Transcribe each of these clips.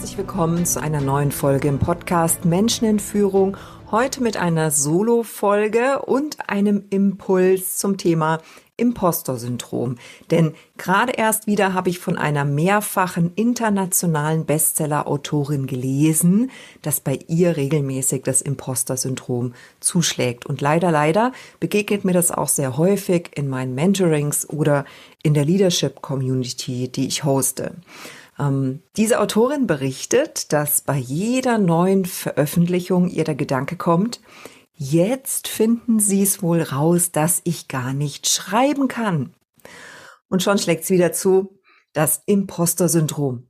Herzlich willkommen zu einer neuen Folge im Podcast Menschen in Führung. Heute mit einer Solo-Folge und einem Impuls zum Thema Imposter-Syndrom. Denn gerade erst wieder habe ich von einer mehrfachen internationalen Bestseller-Autorin gelesen, dass bei ihr regelmäßig das Imposter-Syndrom zuschlägt. Und leider, leider begegnet mir das auch sehr häufig in meinen Mentorings oder in der Leadership-Community, die ich hoste. Ähm, diese Autorin berichtet, dass bei jeder neuen Veröffentlichung ihr der Gedanke kommt, jetzt finden sie es wohl raus, dass ich gar nicht schreiben kann. Und schon schlägt es wieder zu, das Imposter-Syndrom.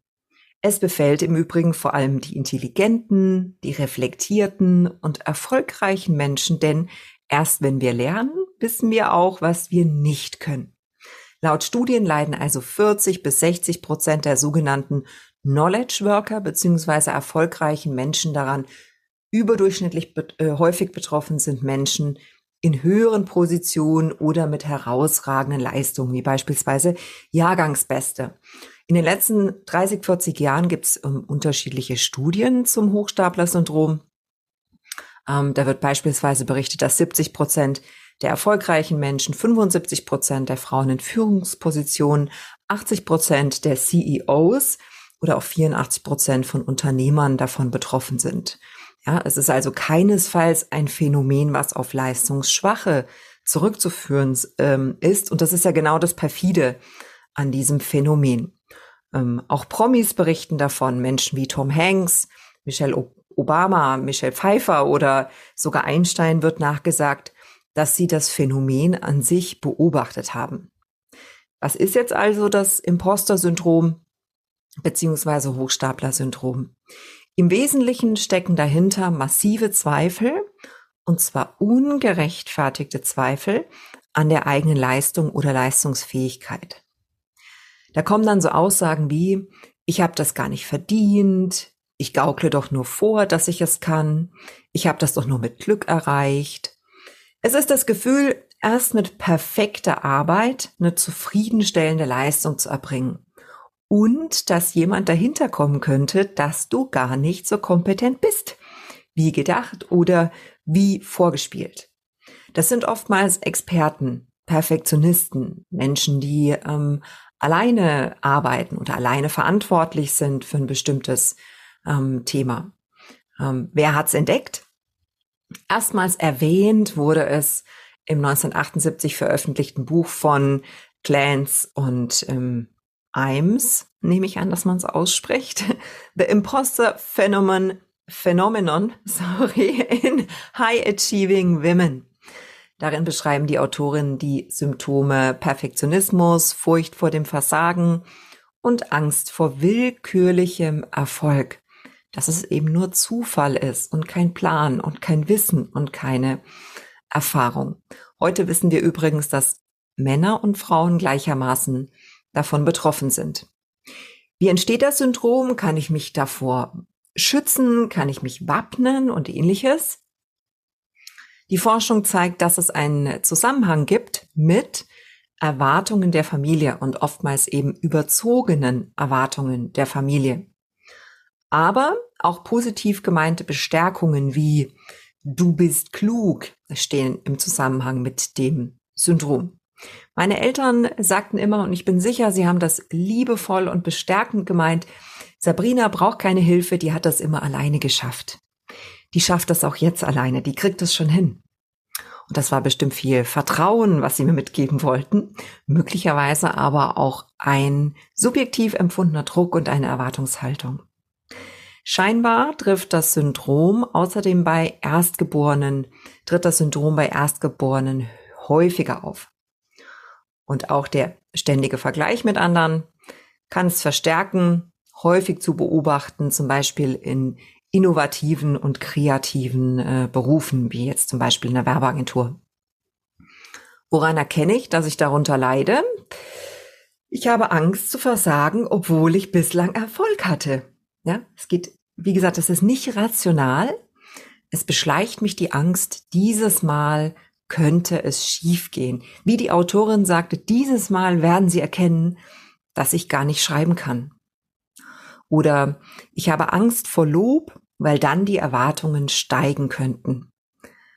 Es befällt im Übrigen vor allem die intelligenten, die reflektierten und erfolgreichen Menschen, denn erst wenn wir lernen, wissen wir auch, was wir nicht können. Laut Studien leiden also 40 bis 60 Prozent der sogenannten Knowledge Worker beziehungsweise erfolgreichen Menschen daran. Überdurchschnittlich be äh, häufig betroffen sind Menschen in höheren Positionen oder mit herausragenden Leistungen, wie beispielsweise Jahrgangsbeste. In den letzten 30, 40 Jahren gibt es ähm, unterschiedliche Studien zum Hochstapler-Syndrom. Ähm, da wird beispielsweise berichtet, dass 70 Prozent der erfolgreichen Menschen, 75 Prozent der Frauen in Führungspositionen, 80 Prozent der CEOs oder auch 84 Prozent von Unternehmern davon betroffen sind. Ja, es ist also keinesfalls ein Phänomen, was auf Leistungsschwache zurückzuführen ähm, ist. Und das ist ja genau das perfide an diesem Phänomen. Ähm, auch Promis berichten davon, Menschen wie Tom Hanks, Michelle Obama, Michelle Pfeiffer oder sogar Einstein wird nachgesagt, dass sie das Phänomen an sich beobachtet haben. Was ist jetzt also das Imposter-Syndrom beziehungsweise Hochstapler-Syndrom? Im Wesentlichen stecken dahinter massive Zweifel, und zwar ungerechtfertigte Zweifel an der eigenen Leistung oder Leistungsfähigkeit. Da kommen dann so Aussagen wie, ich habe das gar nicht verdient, ich gaukle doch nur vor, dass ich es kann, ich habe das doch nur mit Glück erreicht, es ist das Gefühl, erst mit perfekter Arbeit eine zufriedenstellende Leistung zu erbringen. Und dass jemand dahinter kommen könnte, dass du gar nicht so kompetent bist, wie gedacht oder wie vorgespielt. Das sind oftmals Experten, Perfektionisten, Menschen, die ähm, alleine arbeiten oder alleine verantwortlich sind für ein bestimmtes ähm, Thema. Ähm, wer hat's entdeckt? Erstmals erwähnt wurde es im 1978 veröffentlichten Buch von Clance und ähm, Imes, nehme ich an, dass man es ausspricht. The Imposter Phenomenon, Phenomenon sorry, in High Achieving Women. Darin beschreiben die Autorinnen die Symptome Perfektionismus, Furcht vor dem Versagen und Angst vor willkürlichem Erfolg dass es eben nur Zufall ist und kein Plan und kein Wissen und keine Erfahrung. Heute wissen wir übrigens, dass Männer und Frauen gleichermaßen davon betroffen sind. Wie entsteht das Syndrom? Kann ich mich davor schützen? Kann ich mich wappnen und ähnliches? Die Forschung zeigt, dass es einen Zusammenhang gibt mit Erwartungen der Familie und oftmals eben überzogenen Erwartungen der Familie. Aber auch positiv gemeinte Bestärkungen wie du bist klug stehen im Zusammenhang mit dem Syndrom. Meine Eltern sagten immer, und ich bin sicher, sie haben das liebevoll und bestärkend gemeint, Sabrina braucht keine Hilfe, die hat das immer alleine geschafft. Die schafft das auch jetzt alleine, die kriegt das schon hin. Und das war bestimmt viel Vertrauen, was sie mir mitgeben wollten, möglicherweise aber auch ein subjektiv empfundener Druck und eine Erwartungshaltung. Scheinbar trifft das Syndrom außerdem bei Erstgeborenen, tritt das Syndrom bei Erstgeborenen häufiger auf. Und auch der ständige Vergleich mit anderen kann es verstärken, häufig zu beobachten, zum Beispiel in innovativen und kreativen äh, Berufen, wie jetzt zum Beispiel in der Werbeagentur. Woran erkenne ich, dass ich darunter leide? Ich habe Angst zu versagen, obwohl ich bislang Erfolg hatte. Ja, es geht, wie gesagt, es ist nicht rational. Es beschleicht mich die Angst, dieses Mal könnte es schiefgehen. Wie die Autorin sagte, dieses Mal werden sie erkennen, dass ich gar nicht schreiben kann. Oder ich habe Angst vor Lob, weil dann die Erwartungen steigen könnten.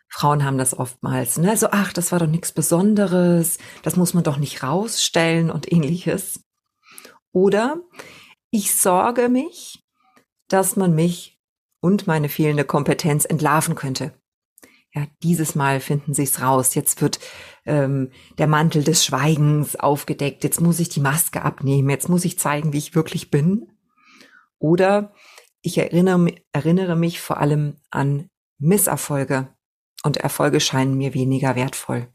Frauen haben das oftmals, ne? So, ach, das war doch nichts Besonderes, das muss man doch nicht rausstellen und ähnliches. Oder ich sorge mich, dass man mich und meine fehlende Kompetenz entlarven könnte. Ja, dieses Mal finden sie es raus. Jetzt wird ähm, der Mantel des Schweigens aufgedeckt. Jetzt muss ich die Maske abnehmen. Jetzt muss ich zeigen, wie ich wirklich bin. Oder ich erinnere, erinnere mich vor allem an Misserfolge und Erfolge scheinen mir weniger wertvoll.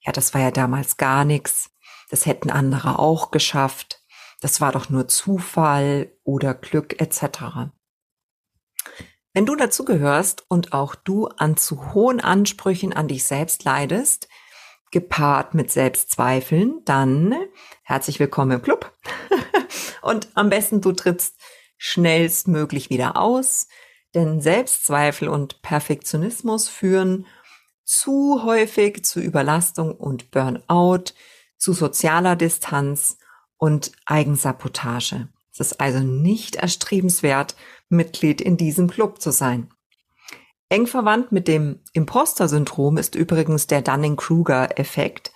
Ja, das war ja damals gar nichts. Das hätten andere auch geschafft. Das war doch nur Zufall oder Glück etc. Wenn du dazu gehörst und auch du an zu hohen Ansprüchen an dich selbst leidest, gepaart mit Selbstzweifeln, dann herzlich willkommen im Club. und am besten du trittst schnellstmöglich wieder aus, denn Selbstzweifel und Perfektionismus führen zu häufig zu Überlastung und Burnout, zu sozialer Distanz und Eigensabotage. Es ist also nicht erstrebenswert, Mitglied in diesem Club zu sein. Eng verwandt mit dem Imposter-Syndrom ist übrigens der Dunning-Kruger-Effekt,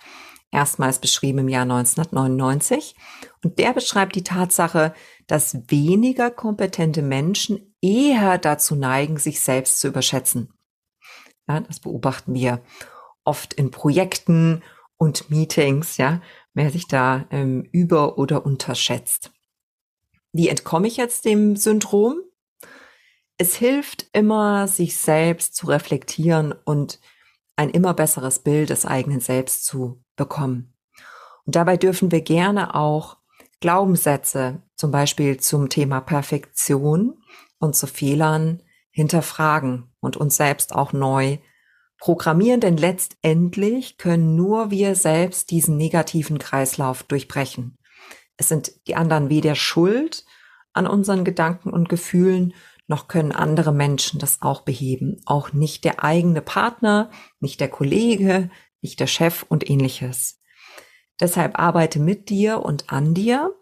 erstmals beschrieben im Jahr 1999. Und der beschreibt die Tatsache, dass weniger kompetente Menschen eher dazu neigen, sich selbst zu überschätzen. Ja, das beobachten wir oft in Projekten und Meetings, ja, wer sich da ähm, über- oder unterschätzt. Wie entkomme ich jetzt dem Syndrom? Es hilft immer, sich selbst zu reflektieren und ein immer besseres Bild des eigenen Selbst zu bekommen. Und dabei dürfen wir gerne auch Glaubenssätze, zum Beispiel zum Thema Perfektion und zu Fehlern, hinterfragen und uns selbst auch neu programmieren, denn letztendlich können nur wir selbst diesen negativen Kreislauf durchbrechen. Es sind die anderen weder schuld an unseren Gedanken und Gefühlen, noch können andere Menschen das auch beheben. Auch nicht der eigene Partner, nicht der Kollege, nicht der Chef und ähnliches. Deshalb arbeite mit dir und an dir,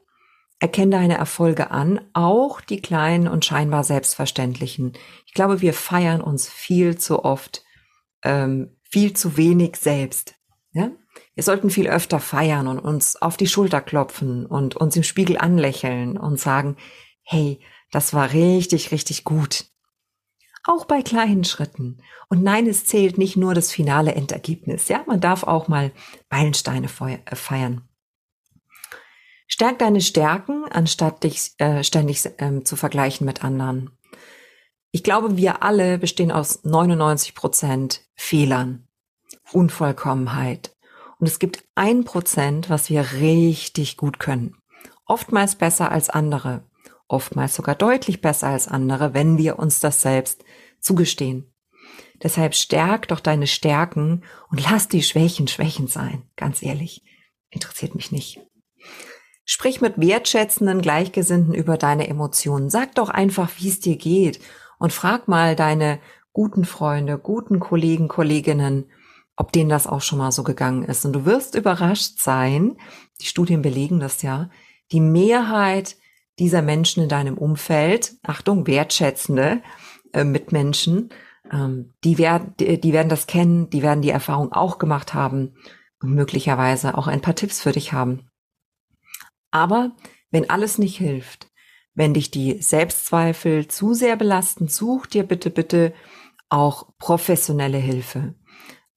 erkenne deine Erfolge an, auch die kleinen und scheinbar selbstverständlichen. Ich glaube, wir feiern uns viel zu oft, ähm, viel zu wenig selbst. Ja? Wir sollten viel öfter feiern und uns auf die Schulter klopfen und uns im Spiegel anlächeln und sagen, hey, das war richtig, richtig gut. Auch bei kleinen Schritten. Und nein, es zählt nicht nur das finale Endergebnis. Ja, man darf auch mal Meilensteine äh, feiern. Stärk deine Stärken, anstatt dich äh, ständig äh, zu vergleichen mit anderen. Ich glaube, wir alle bestehen aus 99 Prozent Fehlern, Unvollkommenheit, und es gibt ein Prozent, was wir richtig gut können. Oftmals besser als andere. Oftmals sogar deutlich besser als andere, wenn wir uns das selbst zugestehen. Deshalb stärk doch deine Stärken und lass die Schwächen Schwächen sein. Ganz ehrlich. Interessiert mich nicht. Sprich mit wertschätzenden Gleichgesinnten über deine Emotionen. Sag doch einfach, wie es dir geht und frag mal deine guten Freunde, guten Kollegen, Kolleginnen, ob denen das auch schon mal so gegangen ist. Und du wirst überrascht sein, die Studien belegen das ja, die Mehrheit dieser Menschen in deinem Umfeld, Achtung, wertschätzende äh, Mitmenschen, ähm, die, werden, die, die werden das kennen, die werden die Erfahrung auch gemacht haben und möglicherweise auch ein paar Tipps für dich haben. Aber wenn alles nicht hilft, wenn dich die Selbstzweifel zu sehr belasten, such dir bitte, bitte auch professionelle Hilfe.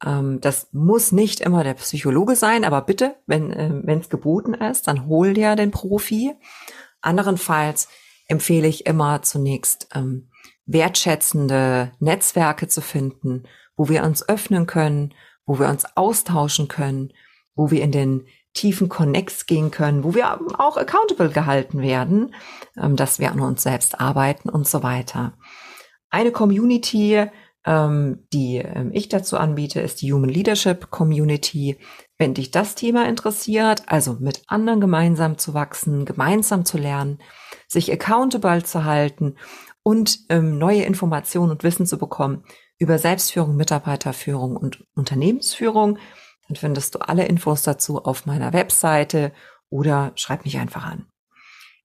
Ähm, das muss nicht immer der Psychologe sein, aber bitte, wenn äh, es geboten ist, dann hol dir den Profi. Anderenfalls empfehle ich immer zunächst ähm, wertschätzende Netzwerke zu finden, wo wir uns öffnen können, wo wir uns austauschen können, wo wir in den tiefen Connects gehen können, wo wir auch accountable gehalten werden, ähm, dass wir an uns selbst arbeiten und so weiter. Eine Community, ähm, die ähm, ich dazu anbiete, ist die Human Leadership Community. Wenn dich das Thema interessiert, also mit anderen gemeinsam zu wachsen, gemeinsam zu lernen, sich accountable zu halten und ähm, neue Informationen und Wissen zu bekommen über Selbstführung, Mitarbeiterführung und Unternehmensführung, dann findest du alle Infos dazu auf meiner Webseite oder schreib mich einfach an.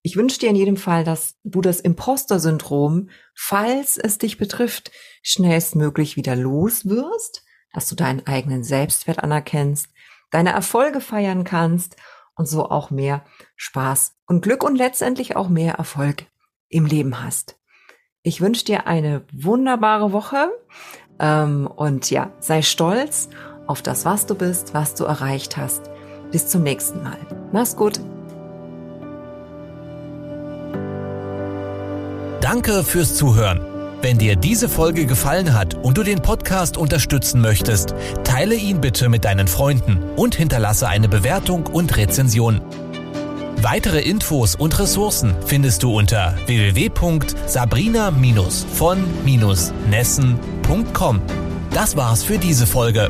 Ich wünsche dir in jedem Fall, dass du das Imposter-Syndrom, falls es dich betrifft, schnellstmöglich wieder los wirst, dass du deinen eigenen Selbstwert anerkennst, deine Erfolge feiern kannst und so auch mehr Spaß und Glück und letztendlich auch mehr Erfolg im Leben hast. Ich wünsche dir eine wunderbare Woche ähm, und ja, sei stolz auf das, was du bist, was du erreicht hast. Bis zum nächsten Mal. Mach's gut. Danke fürs Zuhören. Wenn dir diese Folge gefallen hat und du den Podcast unterstützen möchtest, teile ihn bitte mit deinen Freunden und hinterlasse eine Bewertung und Rezension. Weitere Infos und Ressourcen findest du unter www.sabrina-von-nessen.com. Das war's für diese Folge.